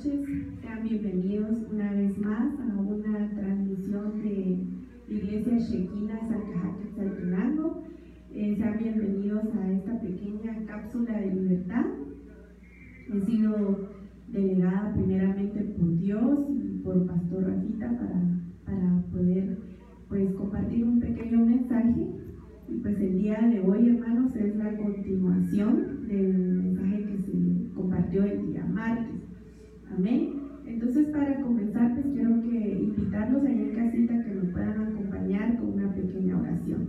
noches. Sean bienvenidos una vez más a una transmisión de Iglesia Shekinah Salcajaque eh, sean bienvenidos a esta pequeña cápsula de libertad. He sido delegada primeramente por Dios y por Pastor Rafita para, para poder pues, compartir un pequeño mensaje. Y pues el día de hoy, hermanos, es la continuación del mensaje que se compartió el día martes. Amén. Entonces, para comenzar, pues quiero que invitarlos ahí en casita que nos puedan acompañar con una pequeña oración.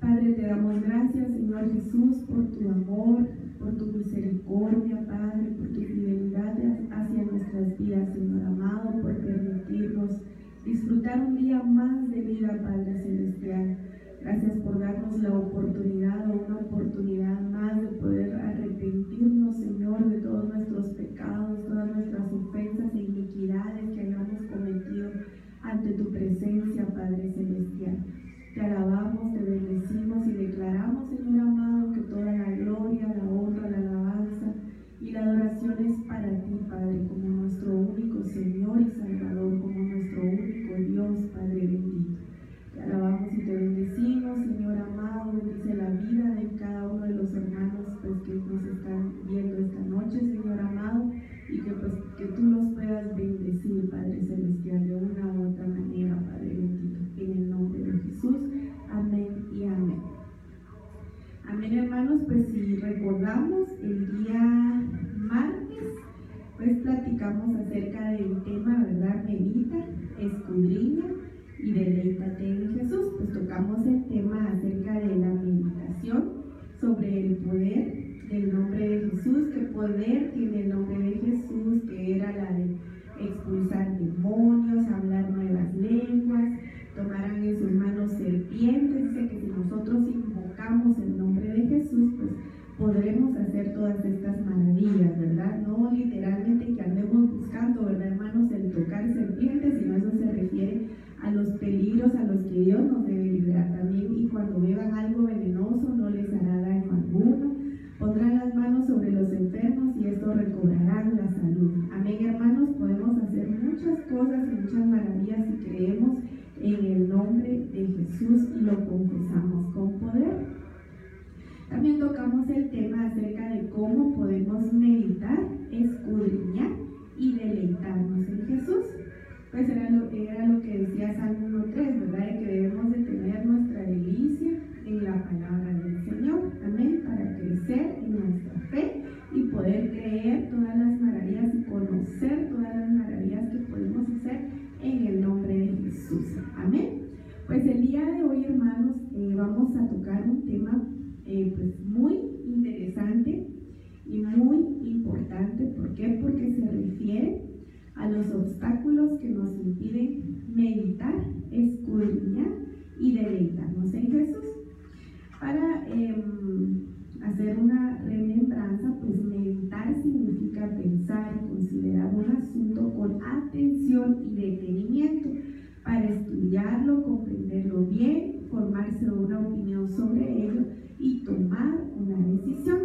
Padre, te damos gracias, Señor Jesús, por tu amor, por tu misericordia, Padre, por tu fidelidad hacia nuestras vidas, Señor amado, por permitirnos disfrutar un día más de vida, Padre Celestial. Gracias por darnos la oportunidad o una oportunidad más de poder arrepentirnos, Señor, de todos iniquidades que hayamos cometido ante tu presencia, Padre Celestial. Te alabamos, te bendecimos y declaramos, Señor amado, que toda la gloria, la honra, la alabanza y la adoración es para ti, Padre, como nuestro único Señor y Salvador, como nuestro único Dios, Padre bendito. Te alabamos y te bendecimos, Señor amado, bendice la vida de cada uno de los hermanos pues, que nos están viendo esta noche, Señor amado, y que, pues, que tú los puedas bendecir, Padre Celestial, de una u otra manera, Padre bendito. En el nombre de Jesús, amén y amén. Amén, hermanos, pues si recordamos el día martes, pues platicamos acerca del tema, ¿verdad? Medita, escudriña y deleítate en Jesús. Pues tocamos el tema acerca de la meditación sobre el poder del nombre de Jesús, qué poder tiene el nombre de Jesús, que era la de expulsar demonios, hablar nuevas lenguas, tomarán en sus manos serpientes, dice que si nosotros invocamos el nombre de Jesús, pues podremos hacer todas estas maravillas, ¿verdad? No literalmente que andemos buscando, ¿verdad, hermanos? El tocar serpientes, sino eso se refiere a los peligros a los que Dios nos debe liberar también. Y cuando beban algo venenoso, no les hará daño alguno. Pondrán las manos sobre los esto recobrarán la salud. Amén, hermanos. Podemos hacer muchas cosas y muchas maravillas si creemos en el nombre de Jesús y lo confesamos con poder. También tocamos el tema acerca de cómo podemos meditar, escudriñar y deleitarnos en Jesús. Pues era lo, que decía Salmo 1.3, ¿verdad? De que debemos de tener nuestra delicia en la palabra del y poder creer todas las maravillas y conocer todas las maravillas que podemos hacer en el nombre de Jesús. Amén. Pues el día de hoy, hermanos, eh, vamos a tocar un tema eh, pues muy interesante y muy importante. ¿Por qué? Porque se refiere a los obstáculos que nos impiden meditar, escudriñar y deleitarnos en Jesús. Para em, hacer una remembranza, pues meditar significa pensar y considerar un asunto con atención y detenimiento para estudiarlo, comprenderlo bien, una opinión sobre ello y tomar una decisión.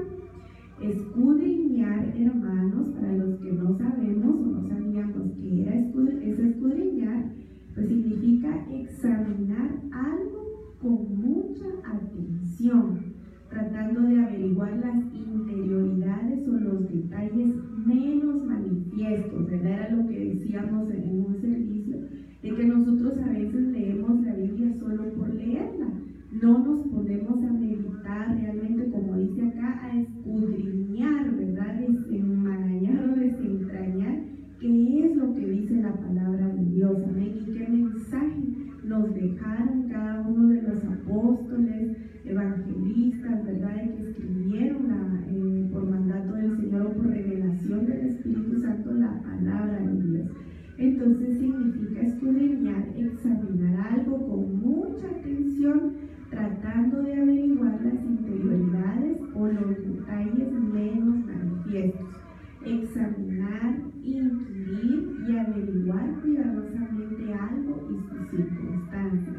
Escudriñar, hermanos, para los que no sabemos o no sabíamos que era es escudriñar, pues significa examinar algo con mucha atención, tratando de averiguar las interioridades o los detalles menos manifiestos, ¿verdad? Era lo que decíamos en un servicio, de que nosotros a veces leemos la Biblia solo por leerla no nos ponemos a meditar realmente, como dice acá, a escudriñar, ¿verdad? Desenmarañar o desentrañar qué es lo que dice la palabra de Dios, amén, y qué mensaje nos dejaron cada uno de los apóstoles, evangelistas, ¿verdad? que escribieron eh, por mandato del Señor o por revelación del Espíritu Santo la palabra de Dios. Entonces significa escudriñar, examinar algo con mucha atención tratando de averiguar las interioridades o los detalles menos manifiestos, inquirir y averiguar cuidadosamente algo y sus circunstancias.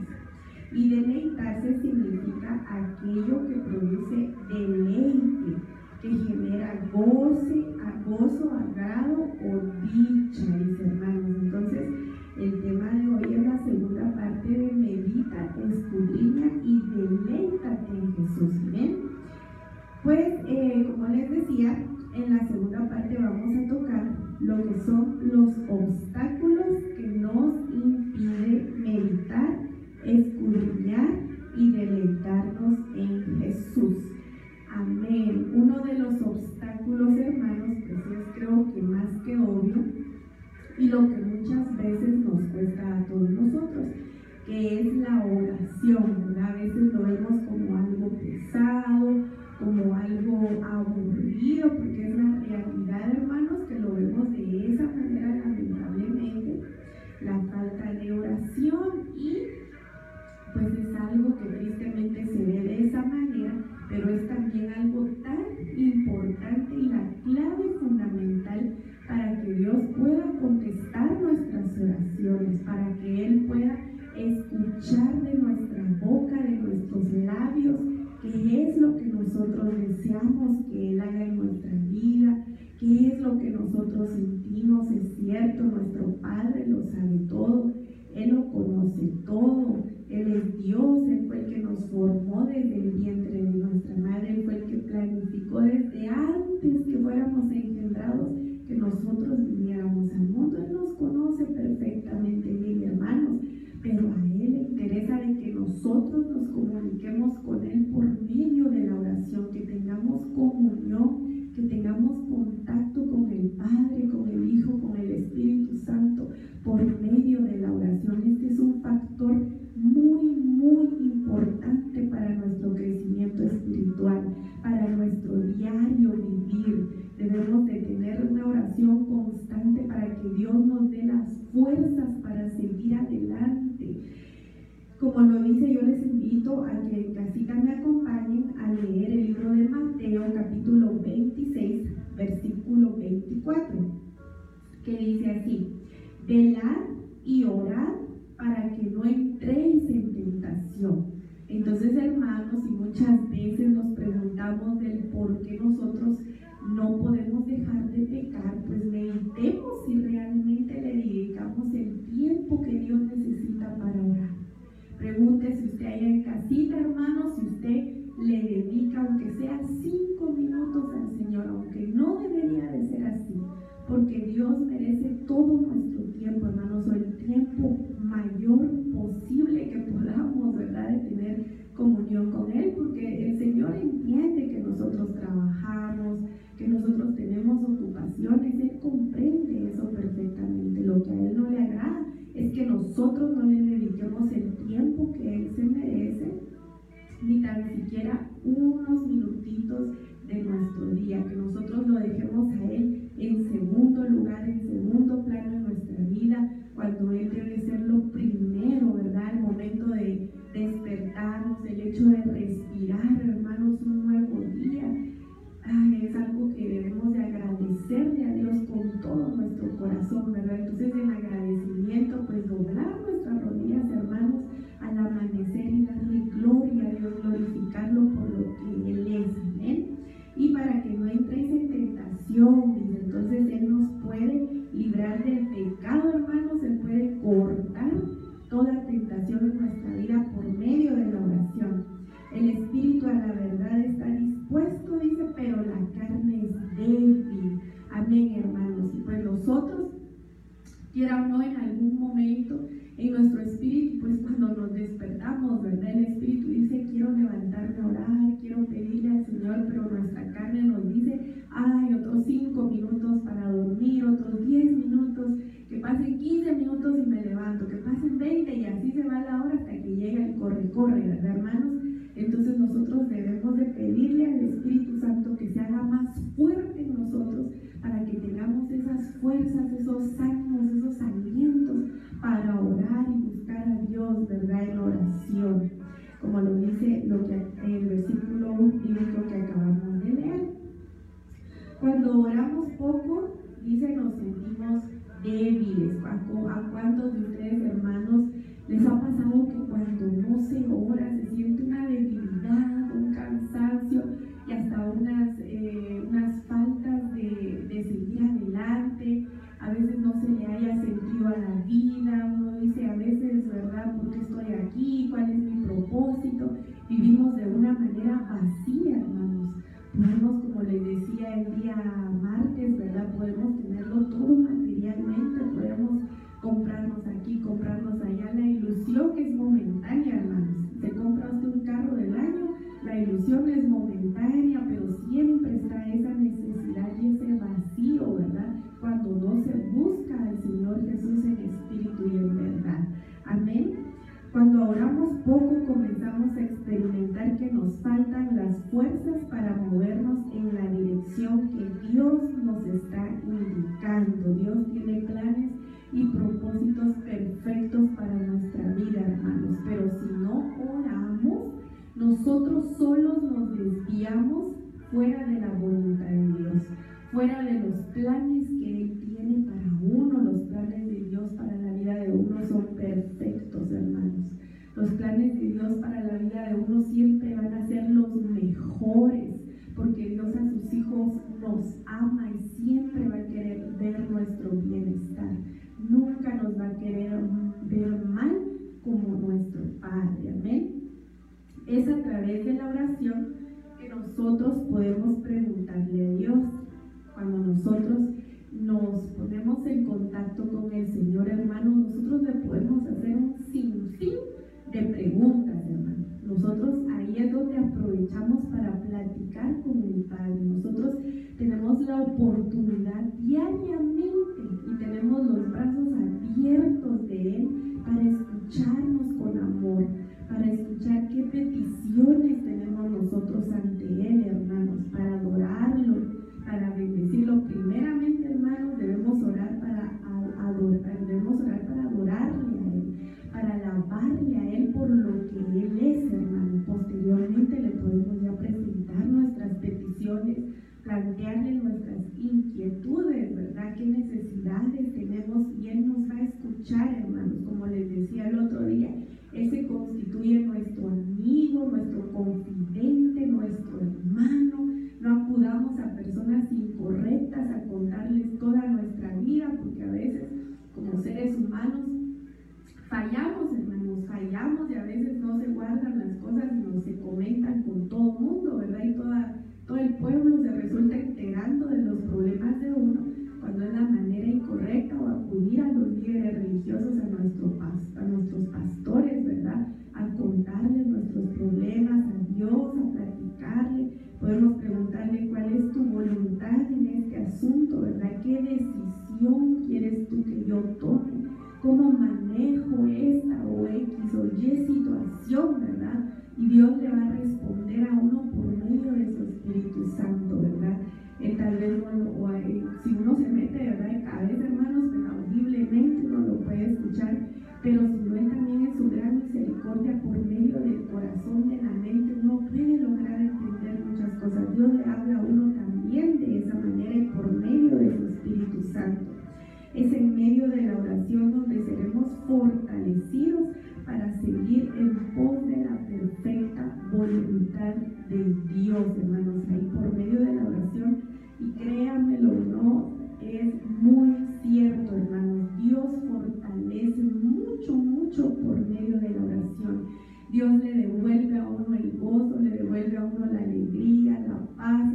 Y deleitarse significa aquello que produce deleite, que genera goce, gozo, agrado lo que son los obstáculos que nos impiden meditar, escudriñar y deleitarnos en Jesús. Amén. Uno de los obstáculos, hermanos, pues es creo que más que obvio y lo que muchas veces nos cuesta a todos nosotros, que es la oración. A veces lo vemos como algo pesado, como algo aburrido, porque es la realidad, hermanos, que lo vemos nosotros deseamos que Él haga en nuestra vida, qué es lo que nosotros sentimos, es cierto, nuestro Padre lo sabe todo, Él lo conoce todo, Él es Dios, Él fue el que nos formó desde el vientre de nuestra madre, Él fue el que planificó desde antes que fuéramos engendrados que nosotros viniéramos velad y orad para que no entréis en tentación. Entonces, hermanos, y muchas veces nos preguntamos del por qué nosotros no podemos dejar de pecar, pues meditemos si realmente le dedicamos el tiempo que Dios necesita para orar. Pregunte si usted hay en casita, hermanos, si usted le dedica, aunque sea cinco minutos al Señor, aunque no debería de ser así, porque Dios merece todo nuestro tiempo, hermanos, o el tiempo mayor posible que podamos, ¿verdad?, de tener comunión con Él, porque el Señor entiende que nosotros trabajamos, que nosotros tenemos ocupaciones, Él comprende eso perfectamente. Lo que a Él no le agrada es que nosotros no le dediquemos el tiempo que Él se merece, ni tan siquiera unos minutitos de nuestro día, que nosotros lo dejemos nuestro corazón, ¿verdad? Entonces en agradecimiento, pues doblar nuestras rodillas, hermanos, al amanecer y darle gloria a Dios, glorificarlo por lo que Él es, amén y para que no entréis en tentación. Débiles. ¿A cuántos de Dios tiene planes y propósitos perfectos para nuestra vida, hermanos. Pero si no oramos, nosotros solos nos desviamos fuera de la voluntad de Dios, fuera de los planes que Él tiene para uno. Los planes de Dios para la vida de uno son perfectos, hermanos. Los planes de Dios para la vida de uno siempre van a ser los mejores, porque Dios a sus hijos nos ama y siempre va a querer ver nuestro bienestar nunca nos va a querer ver mal como nuestro Padre. Amén. Es a través de la oración que nosotros podemos preguntarle a Dios. Cuando nosotros nos ponemos en contacto con el Señor, hermano, nosotros le podemos hacer un sinfín de preguntas. Nosotros ahí es donde aprovechamos para platicar con el Padre. Nosotros tenemos la oportunidad diariamente y tenemos los brazos abiertos de Él para escucharnos con amor, para escuchar qué peticiones tenemos nosotros ante Él, hermanos, para adorarlo, contarles toda Hermanos, ahí por medio de la oración. Y créanmelo no, es muy cierto, hermanos. Dios fortalece mucho, mucho por medio de la oración. Dios le devuelve a uno el gozo, le devuelve a uno la alegría, la paz,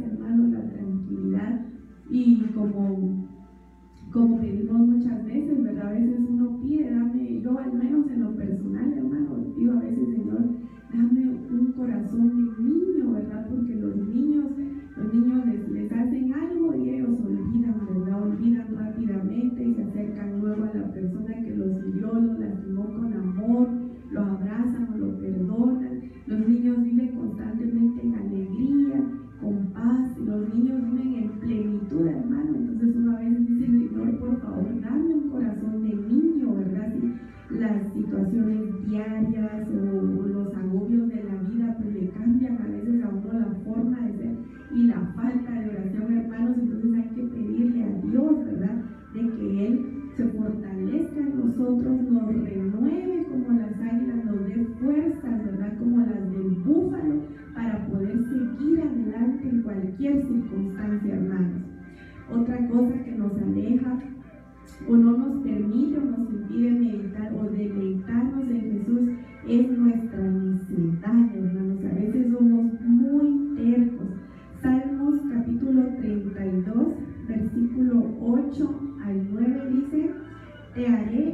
cualquier circunstancia, hermanos. Otra cosa que nos aleja o no nos permite o nos impide meditar o deleitarnos en Jesús es nuestra necedad, hermanos. A veces somos muy tercos. Salmos capítulo 32, versículo 8 al 9 dice, te haré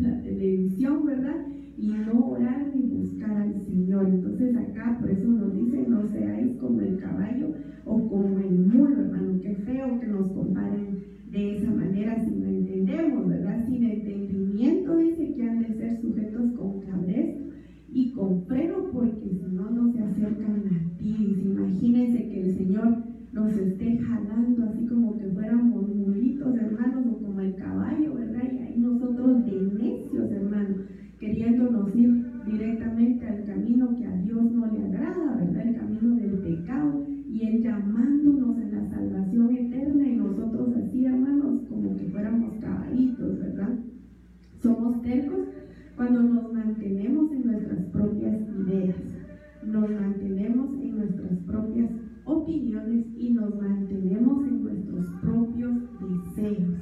la televisión, ¿verdad? Y no orar ni buscar al Señor. Entonces acá, por eso nos dice, no seáis como el caballo o como el mulo, hermano. Qué feo que nos comparen de esa manera si no entendemos, ¿verdad? Sin entendimiento dice que han de ser sujetos con cabeza y con freno porque si no, no se acercan a ti. Imagínense que el Señor nos esté jalando así como que fuéramos mulitos, hermanos, o como el caballo, ¿verdad? Y ahí nosotros de necios, hermanos, queriéndonos ir directamente al camino que a Dios no le agrada, ¿verdad? El camino del pecado y Él llamándonos a la salvación eterna y nosotros así, hermanos, como que fuéramos caballitos, ¿verdad? Somos tercos cuando nos mantenemos en nuestras propias ideas, nos mantenemos en nuestras propias opiniones y nos mantenemos en nuestros propios deseos.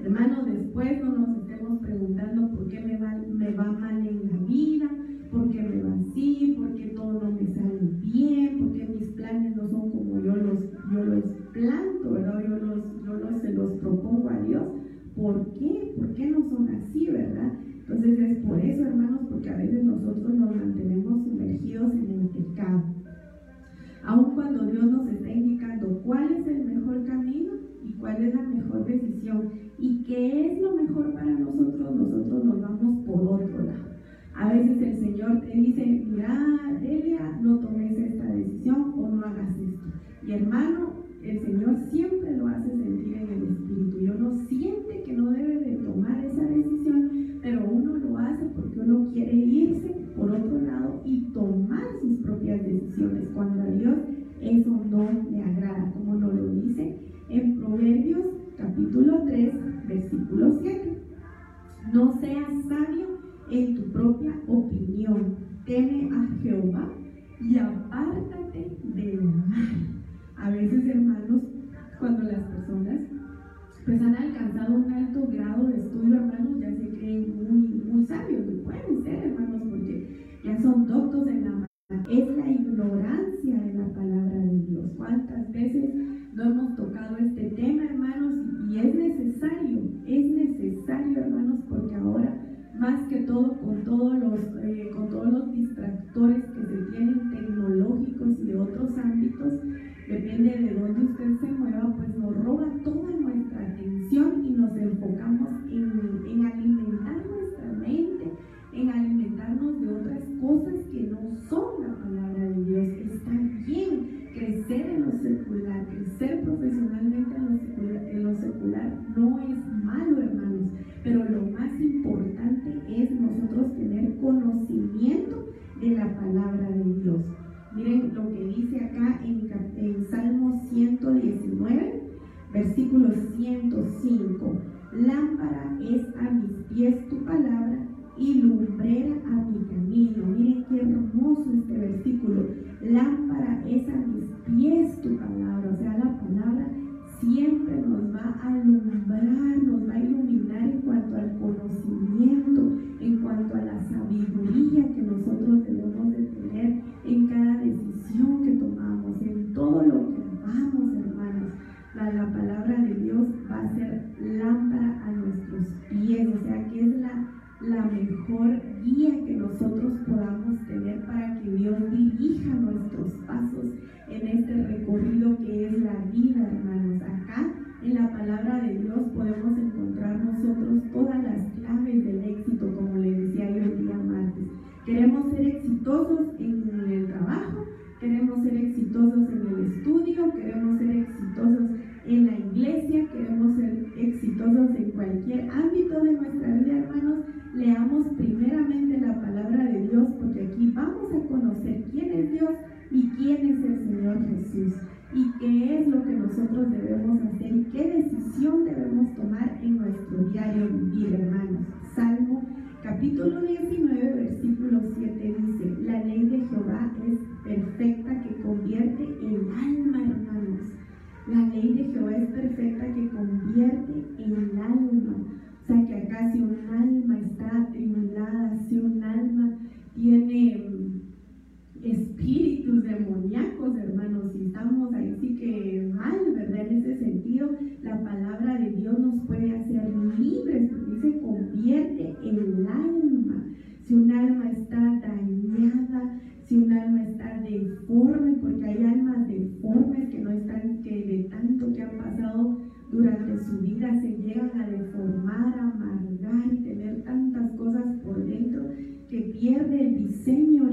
Hermanos, después no nos estemos preguntando por qué me va, me va mal en la vida, por qué me va así, por qué todo no me sale bien, por qué mis planes no son como yo los, yo los planto, ¿verdad? Yo, los, yo los, se los propongo a Dios. ¿Por qué? ¿Por qué no son así, verdad? Entonces es por eso, hermanos, porque a veces nosotros nos mantenemos sumergidos en el pecado. Aun cuando Dios nos está indicando cuál es el mejor camino y cuál es la mejor decisión y qué es lo mejor para nosotros, nosotros nos vamos por otro lado. A veces el Señor te dice, mira, Delia, no tomes esta decisión o no hagas esto. Y hermano, el Señor siempre lo hace sentir en el Espíritu. Y uno siente que no debe de tomar esa decisión, pero uno lo hace porque uno quiere irse por otro lado y tomar sus propias decisiones. Cuando a Dios eso no le agrada, como nos lo dice Proverbios capítulo 3, versículo 7. No seas sabio en tu propia opinión. Teme a Jehová y apártate del mal. A veces, hermanos, cuando las personas pues han alcanzado un alto grado de estudio, hermanos, ya se creen muy, muy sabios, y pueden ser, hermanos, porque ya son doctos en la es la ignorancia de la palabra de Dios. ¿Cuántas veces no hemos tocado este tema, hermanos? Y es necesario, es necesario, hermanos, porque ahora más que todo con todos los, eh, con todos los distractores crecer profesionalmente en lo secular, en lo secular no es malo, hermanos, pero lo más importante es nosotros tener conocimiento de la palabra de Dios. Miren lo que dice acá en, en Salmo 119, versículo 105. Lámpara es a mis pies tu palabra y lumbrera a mi camino. Miren qué hermoso este versículo. Lámpara es a mis pies tu palabra. Siempre nos va a alumbrar, nos va a iluminar en cuanto al conocimiento, en cuanto a la sabiduría que nosotros debemos de tener en cada decisión que tomamos, en todo lo que hagamos, hermanos. La, la palabra de Dios va a ser lámpara a nuestros pies, o sea que es la, la mejor guía que nosotros podamos tener para que Dios dirija nuestros pasos en este recorrido que es la vida, hermanos. Acá en la palabra de Dios podemos encontrar nosotros todas las claves del éxito, como le decía yo el día martes. Queremos ser exitosos en el trabajo exitosos en el estudio, queremos ser exitosos en la iglesia, queremos ser exitosos en cualquier ámbito de nuestra vida, hermanos, leamos primeramente la palabra de Dios, porque aquí vamos a conocer quién es Dios y quién es el Señor Jesús y qué es lo que nosotros debemos hacer y qué decisión debemos tomar en nuestro diario vivir, hermanos. Salmo capítulo 19, versículo 7 dice, la ley de Jehová es perfecta que convierte el alma, hermanos. La ley de Jehová es perfecta que convierte el alma. O sea que acá si un alma está atribulada, si un alma tiene mm, espíritus demoníacos, hermanos, y estamos ahí sí que mal, ¿verdad? En ese sentido, la palabra de Dios nos puede hacer libres, porque dice convierte el alma. Si un alma está dañada, si un alma está deforme, porque hay almas deformes que no están, que de tanto que han pasado durante su vida se llegan a deformar, a amargar y tener tantas cosas por dentro que pierde el diseño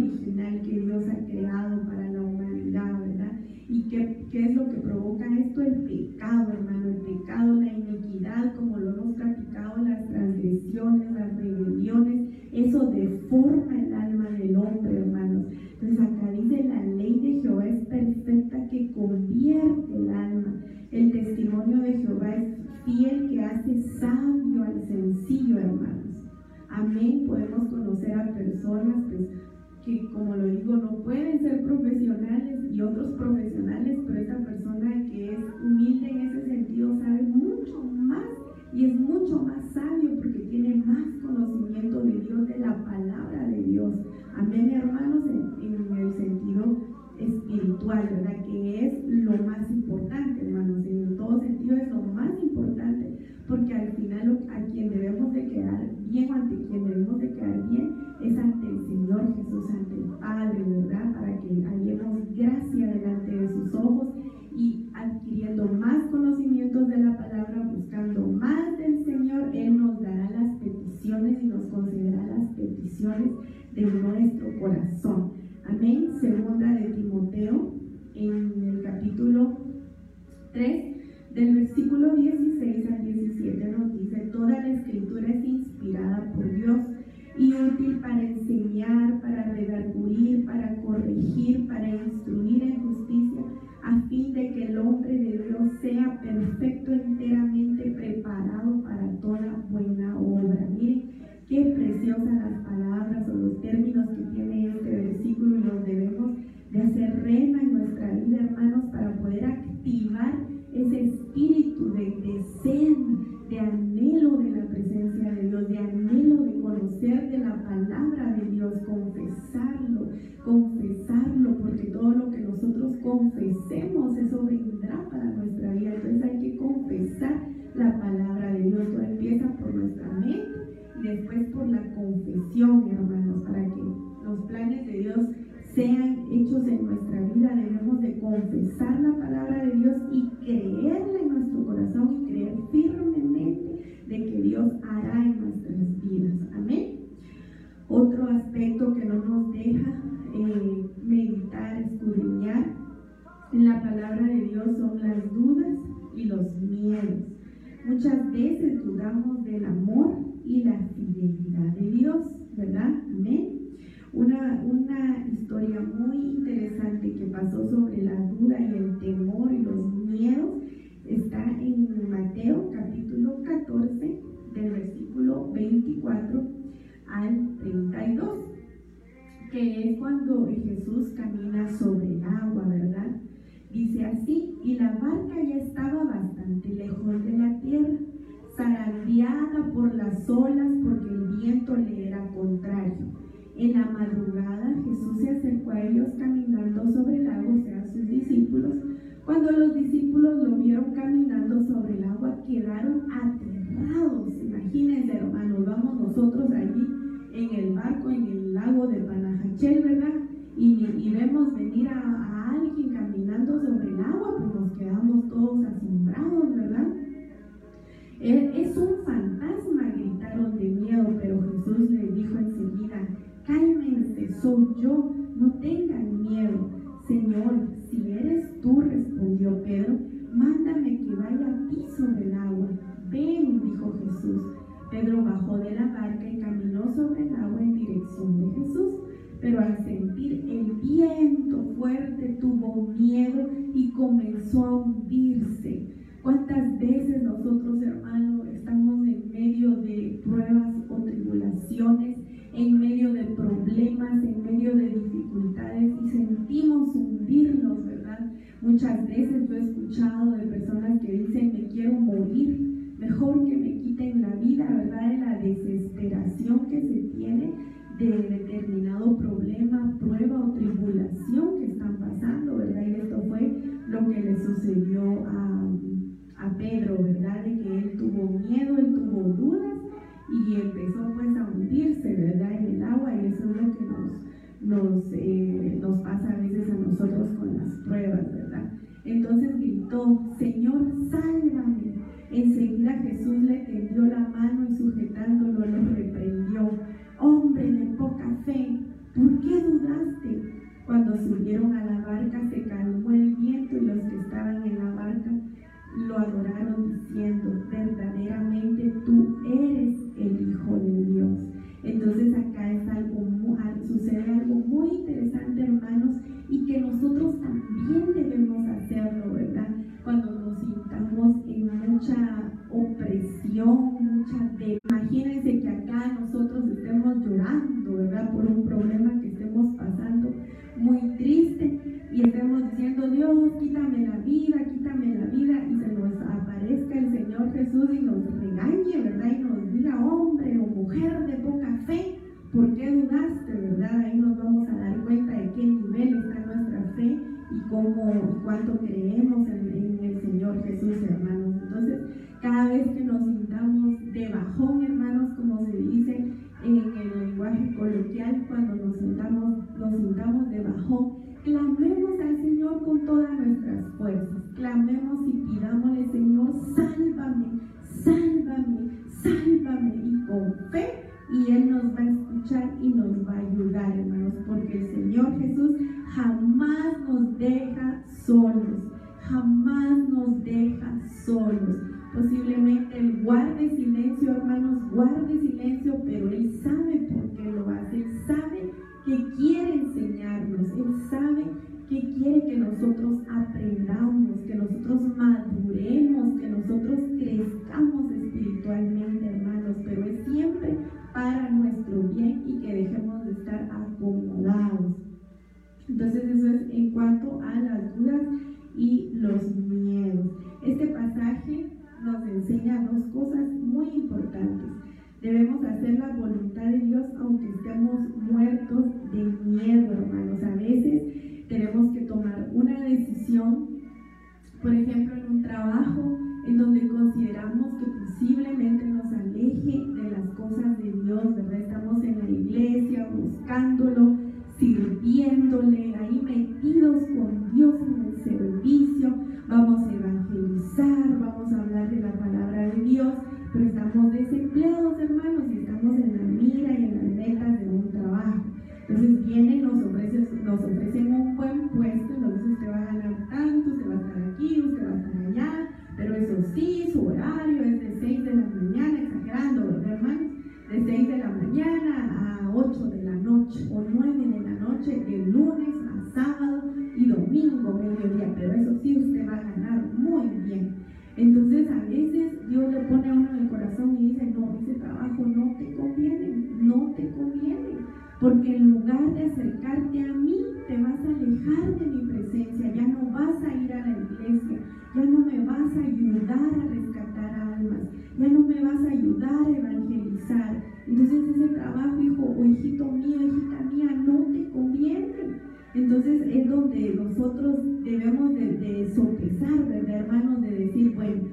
que Dios ha creado para la humanidad, ¿verdad? ¿Y qué, qué es lo que provoca esto? El pecado, hermano, el pecado, la iniquidad, como lo hemos practicado, las transgresiones, las rebeliones, eso deforma el alma del hombre, hermanos. Entonces acá dice, la ley de Jehová es perfecta que convierte el alma. El testimonio de Jehová es fiel que hace sabio al sencillo, hermanos. Amén. Podemos conocer a personas pues, que, como lo digo, no pueden ser profesionales y otros profesionales, pero esta persona que es humilde en ese sentido sabe mucho más y es mucho más sabio porque tiene más conocimiento de Dios, de la palabra de Dios. Amén, hermanos, en, el sentido espiritual, ¿verdad? Que es lo más importante, hermanos. En todo sentido es lo más importante, porque al final a quien debemos de bien, ante quien debemos de quedar bien, es ante el Señor Jesús, ante el Padre, ¿verdad? Para que hallemos gracia delante de sus ojos y adquiriendo más conocimientos de la palabra, buscando más del Señor, Él nos dará las peticiones y nos concederá las peticiones de nuestro corazón. Amén. Segunda de Timoteo, en el capítulo 3, del versículo 16 la palabra de Dios. Todo empieza por nuestra mente y después por la confesión, hermanos, para que los planes de Dios sean hechos en nuestra vida, debemos de confesar la palabra de Dios y creerla en nuestro corazón y creer firmemente de que Dios hará en nuestras vidas. Amén. Otro aspecto que no nos deja eh, meditar, escudriñar en la palabra de Dios son las dudas. Muchas veces dudamos del amor y la fidelidad de Dios, ¿verdad? Amén. Una, una historia muy interesante que pasó sobre la duda y el temor y los miedos está en Mateo capítulo 14 del versículo 24 al 32, que es cuando Jesús camina sobre el agua, ¿verdad? Dice así, y la barca ya estaba bastante lejos de la tierra, zarandeada por las olas porque el viento le era contrario en la madrugada Jesús se acercó a ellos caminando sobre el agua, o sea, sus discípulos. Cuando los discípulos lo vieron caminando sobre el agua, quedaron aterrados. Imagínense, hermanos, vamos nosotros allí en el barco, en el lago de Panajachel, ¿verdad? Y, vemos venir a, alguien caminando sobre el agua, pues nos quedamos todos asombrados, ¿verdad? Es un fantasma, gritaron de miedo, pero Jesús le dijo enseguida, cálmense, soy yo, no tengan miedo. Señor, si eres tú, respondió Pedro, mándame que vaya a ti sobre el agua. Ven, dijo Jesús. Pedro bajó de la barca y caminó sobre el agua en dirección de Jesús, pero al sentir el viento fuerte tuvo miedo y comenzó a hundirse. ¿Cuántas veces nosotros, hermanos, estamos en medio de pruebas o tribulaciones, en medio de problemas, en medio de dificultades y sentimos hundirnos, ¿verdad? Muchas veces yo he escuchado de personas que dicen, me quiero morir, mejor que me quiten la vida, ¿verdad? De la desesperación que se tiene de determinado problema, prueba o tribulación que están pasando, ¿verdad? Y esto fue lo que le sucedió a a Pedro, ¿verdad? De que él tuvo miedo, él tuvo dudas y empezó pues a hundirse, ¿verdad? En el agua y eso es lo que nos, nos, eh, nos pasa a veces a nosotros con las pruebas, ¿verdad? Entonces gritó, Señor, sálvame. Enseguida Jesús le tendió la mano y sujetándolo cómo cuánto creemos en, el Señor Jesús, hermanos. Entonces, cada vez que nos sintamos de bajón, hermanos, como se dice en el lenguaje coloquial, cuando nos sintamos, nos sintamos de bajón, clamemos al Señor con todas nuestras fuerzas. Clamemos y pidámosle, Señor, sálvame, sálvame, sálvame. Y con fe, y Él nos va a escuchar y nos va a ayudar, hermanos, porque el Señor Jesús jamás nos deja solos, jamás nos deja solos. Posiblemente Él guarde silencio, hermanos, guarde silencio, pero Él sabe por qué lo hace, Él sabe que quiere enseñarnos, Él sabe que quiere que nosotros aprendamos, que nosotros maduremos, que nosotros crezcamos espiritualmente, hermanos, pero es siempre para nuestro bien y que dejemos de estar acomodados. Entonces eso es en cuanto a las dudas y los miedos. Este pasaje nos enseña dos cosas muy importantes. Debemos hacer la voluntad de Dios aunque estemos muertos de miedo, hermanos. A veces tenemos que tomar una decisión, por ejemplo, en un trabajo en donde consideramos que posiblemente nos aleje de las cosas de Dios, ¿verdad? Estamos en la iglesia buscándolo, ahí metidos con Dios en el servicio, vamos a evangelizar, vamos a hablar de la palabra de Dios pero estamos desempleados, hermanos, y estamos en la mira y en las metas de un trabajo. Entonces vienen, nos ofrecen, nos ofrecen un buen puesto, entonces usted va a ganar tanto, usted va a estar aquí, usted va a estar allá, pero eso sí, su horario es de 6 de la mañana, exagerando, ¿verdad, hermanos? De 6 de la mañana a 8 de la noche o 9 de la noche, de lunes a sábado y domingo, mediodía, pero eso sí, usted va a ganar muy bien. Entonces a veces Dios le pone a uno en el corazón y dice, no, ese trabajo no te conviene, no te conviene, porque en lugar de acercarte a mí, te vas a alejar de mi presencia, ya no vas a ir debemos de, sopesar, ¿verdad, hermanos? De decir, bueno,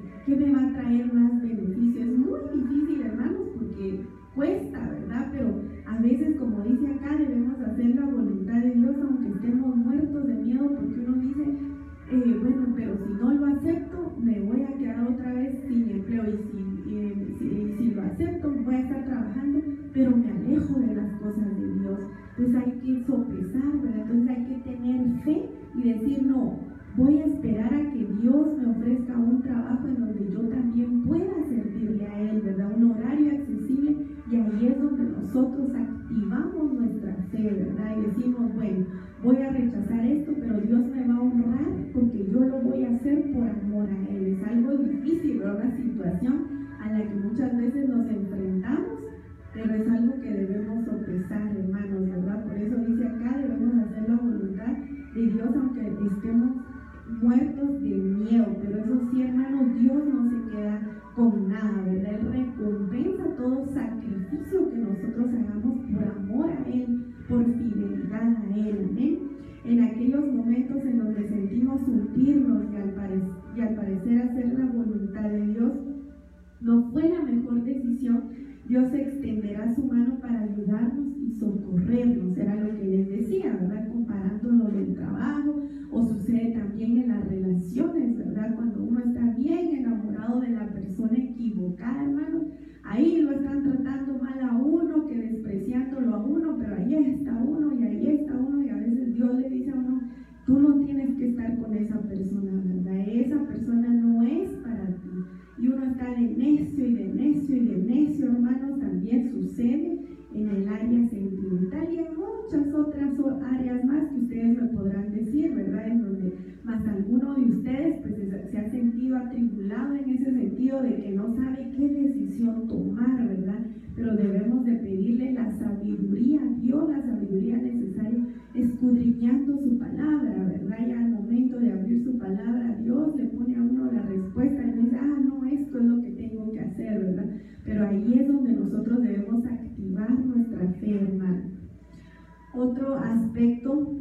nuestra ¿verdad? Y decimos, bueno, voy a rechazar esto, pero Dios me va a honrar porque yo lo voy a hacer por amor a Él. Es algo difícil, ¿verdad? Una situación a la que muchas veces nos enfrentamos, pero es algo que debemos sopesar, hermanos, ¿verdad? Por eso dice acá, debemos hacer la voluntad de Dios aunque estemos muertos de miedo, pero eso sí, hermanos, Dios no se queda con nada, ¿verdad? Él recompensa todo sacrificio que nosotros hagamos por amor a Él, por fidelidad a Él, amén. En aquellos momentos en donde sentimos hundirnos y al, y al parecer hacer la voluntad de Dios, no fue la mejor decisión, Dios extenderá su mano para ayudarnos y socorrernos, era lo que les decía, ¿verdad? Comparándolo del trabajo, o sucede también en las relaciones, ¿verdad? Cuando uno está bien enamorado de la persona equivocada, hermano, ahí lo están tratando mal a uno, que despreciándolo a uno, pero ahí está uno y ahí está uno, y a veces Dios le dice a uno, tú no tienes que estar con esa persona, ¿verdad? Esa persona no es para ti. Y uno está de necio y de necio y de necio, hermanos, también sucede en el área sentimental y en muchas otras áreas más que ustedes me podrán decir, ¿verdad? En donde más alguno de ustedes pues se ha sentido atribulado en ese sentido de que no sabe qué decisión tomar, ¿verdad? Pero debemos de sabiduría a Dios, la sabiduría necesaria, escudriñando su palabra, ¿verdad? Y al momento de abrir su palabra, Dios le pone a uno la respuesta y dice, ah, no, esto es lo que tengo que hacer, ¿verdad? Pero ahí es donde nosotros debemos activar nuestra fe, hermano. Otro aspecto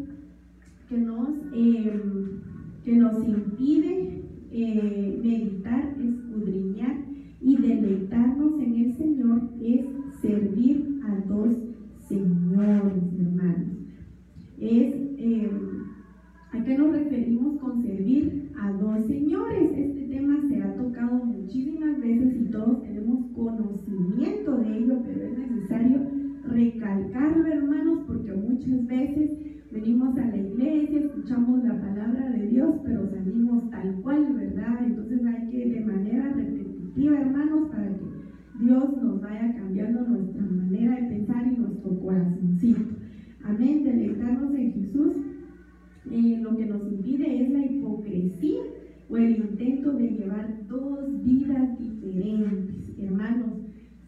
que nos, em, que nos impide eh, meditar, escudriñar y deleitarnos en el Señor es servir a dos señores, hermanos. Em, ¿A qué nos referimos con servir a dos señores? Este tema se ha tocado muchísimas veces y todos tenemos conocimiento de ello, pero es necesario recalcarlo, hermanos, porque muchas veces venimos a la iglesia, escuchamos la palabra de Dios, pero salimos tal cual, ¿verdad? Entonces hay que de manera repetitiva, hermanos, para que Dios nos vaya cambiando nuestra manera de pensar y nuestro corazoncito. Amén, deleitarnos en Jesús. Eh, lo que nos impide es la hipocresía o el intento de llevar dos vidas diferentes. Hermanos,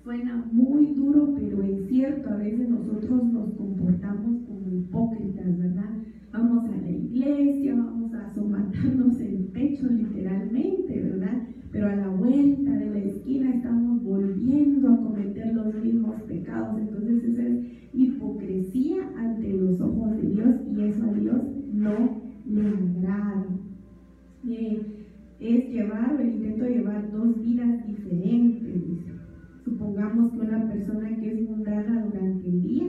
suena muy duro, pero es cierto, a veces nosotros nos comportamos como hipócritas, ¿verdad? Vamos a la iglesia, vamos a somatarnos el pecho literalmente, ¿verdad? Pero a la vuelta de la esquina estamos volviendo a cometer los mismos pecados. Entonces esa es hipocresía ante los ojos de Dios y eso a Dios no le agrada. Eh, es llevar o el intento de llevar dos vidas diferentes. Supongamos que una persona que es mundana durante el día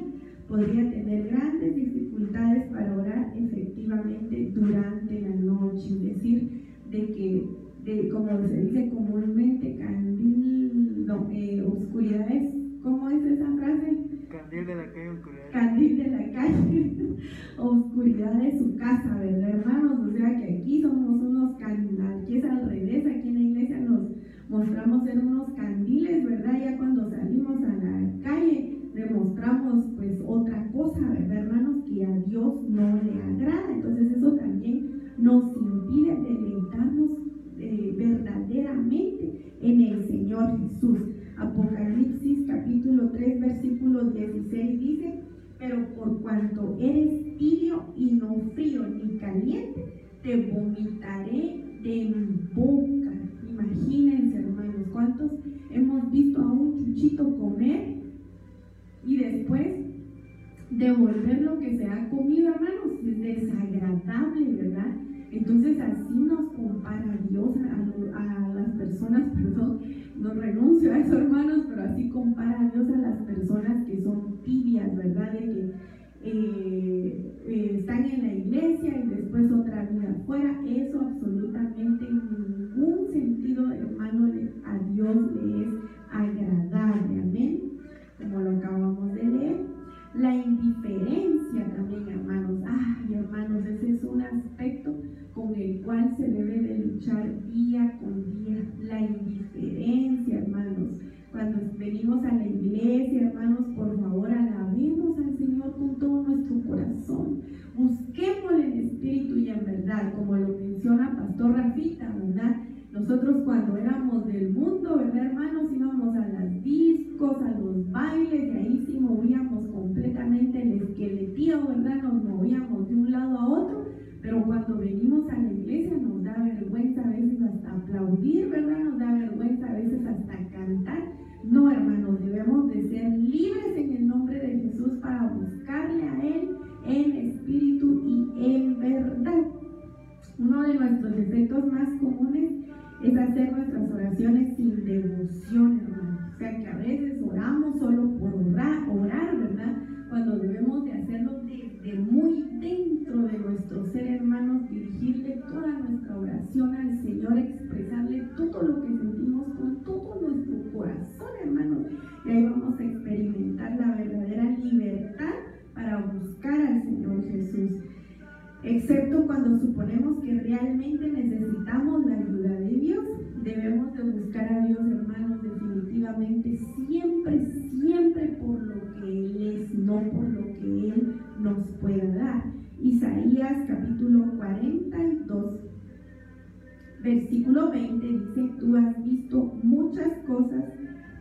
podría tener grandes dificultades para orar efectivamente durante la noche, es decir, de que, de, como se dice comúnmente, candil, no, eh, oscuridades, ¿cómo es esa frase? Candil de la calle, oscuridad. Candil de la calle, oscuridad de su casa, ¿verdad, hermanos? O sea que aquí somos unos candiles, aquí es al revés, aquí en la iglesia nos mostramos ser unos candiles, ¿verdad? Ya cuando salimos a la calle demostramos pues otra cosa, ¿verdad, hermanos? Que a Dios no le agrada. Entonces eso también nos impide deleitarnos eh, verdaderamente en el Señor Jesús. Apocalipsis capítulo 3 versículo 16 dice, pero por cuanto eres tibio y no frío ni caliente, te vomitaré de mi boca. Imagínense, hermanos, cuántos hemos visto a un chuchito comer y después devolver lo que se ha comido, hermanos. Es desagradable, ¿verdad? Entonces así nos compara Dios a, las personas, perdón, no renuncio a eso hermanos, pero así compara Dios a las personas que son tibias, ¿verdad? De que eh, eh, están en la iglesia y después otra vida afuera. Eso absolutamente en ningún sentido, hermano, a Dios le es agradable, amén, como lo acabamos de leer. La indiferencia también, hermanos. Ay, hermanos, ese es un aspecto cual se debe de luchar día con día. La indiferencia, hermanos. Cuando venimos a la iglesia, hermanos, por favor, alabemos al Señor con todo nuestro corazón. Busquémosle espíritu y en verdad, como lo menciona Pastor Rafita, ¿verdad? Nosotros cuando éramos del mundo, ¿verdad, hermanos? Íbamos a las discos, a los bailes, y ahí sí movíamos completamente el esqueletío, ¿verdad? Nos movíamos de un lado a otro, pero cuando venimos a la iglesia nos da vergüenza a veces hasta aplaudir, ¿verdad? Nos da vergüenza a veces hasta cantar. No, hermanos, debemos de ser libres en el nombre de Jesús para buscarle a Él en y en verdad. Uno de nuestros efectos más comunes es hacer nuestras oraciones sin devoción, realmente necesitamos la ayuda de Dios. Debemos de buscar a Dios, hermanos, definitivamente siempre, siempre por lo que Él es, no por lo que Él nos pueda dar. Isaías capítulo 42, versículo 20 dice, tú has visto muchas cosas,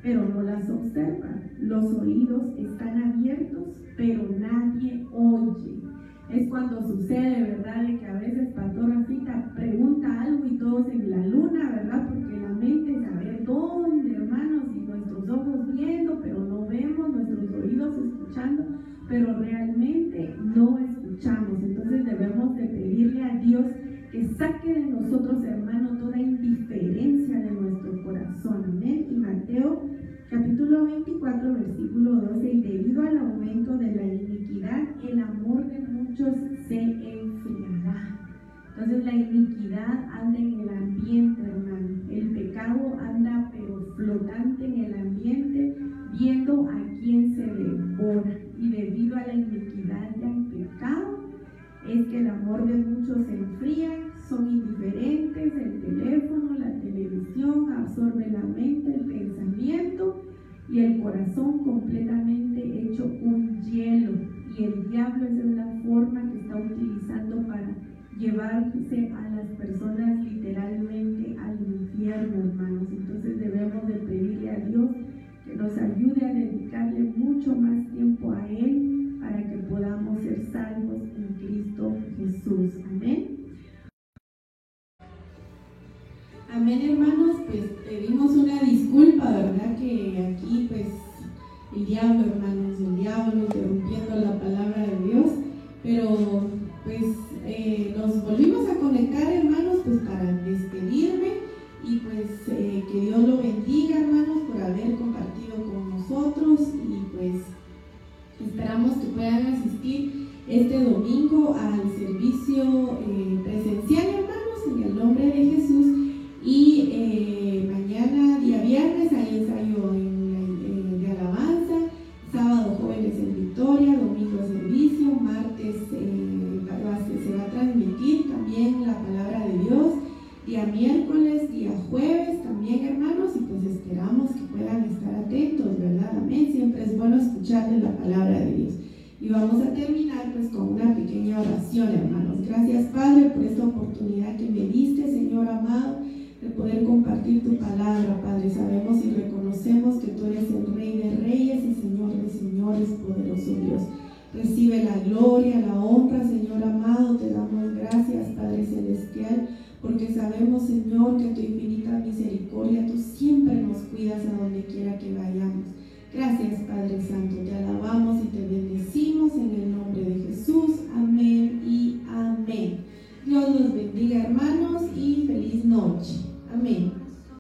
pero no las observas. Los oídos están abiertos, pero nadie oye es cuando sucede, ¿verdad? De que a veces Pastor Rafita pregunta algo y todos en la luna, ¿verdad? Porque la mente ver dónde, hermanos, y nuestros ojos viendo, pero no vemos, nuestros oídos escuchando, pero realmente no escuchamos. Entonces debemos de pedirle a Dios que saque de nosotros, hermanos, toda indiferencia de nuestro corazón. Amén. Y Mateo capítulo 24, versículo 12, y debido al aumento de la el amor de muchos se enfriará. Entonces la iniquidad anda en el ambiente, hermano. El pecado anda pero flotante en el ambiente, viendo a quién se devora. Y debido a la iniquidad y al pecado, es que el amor de muchos se enfría, son indiferentes, el teléfono, la televisión absorbe la mente, el pensamiento y el corazón completamente hecho un hielo. Y el diablo es la forma que está utilizando para llevarse a las personas literalmente al infierno, hermanos. Entonces debemos de pedirle a Dios que nos ayude a dedicarle mucho más tiempo a Él para que podamos ser salvos en Cristo Jesús. Amén. Amén, hermanos. Pues pedimos una disculpa, ¿verdad? Que aquí, pues, el diablo, hermanos, el diablo interrumpiendo la palabra de Dios. Pero, pues, eh, nos volvimos a conectar, hermanos, pues, para despedirme. Y pues, eh, que Dios lo bendiga, hermanos, por haber compartido con nosotros. Y pues, esperamos que puedan asistir este domingo al servicio eh, presencial, hermanos, en el nombre de Jesús. A terminar pues con una pequeña oración, hermanos. Gracias, Padre, por esta oportunidad que me diste, Señor amado, de poder compartir tu palabra, Padre. Sabemos y reconocemos que tú eres el Rey de Reyes y Señor de Señores, poderoso Dios. Recibe la gloria, la honra, Señor amado. Te damos gracias, Padre Celestial, porque sabemos, Señor, que tu infinita misericordia, tú siempre nos cuidas a donde quiera que vayamos. Gracias, Padre Santo. Te alabamos y te bendecimos en el nombre de Jesús. Amén y amén. Dios los bendiga hermanos y feliz noche. Amén.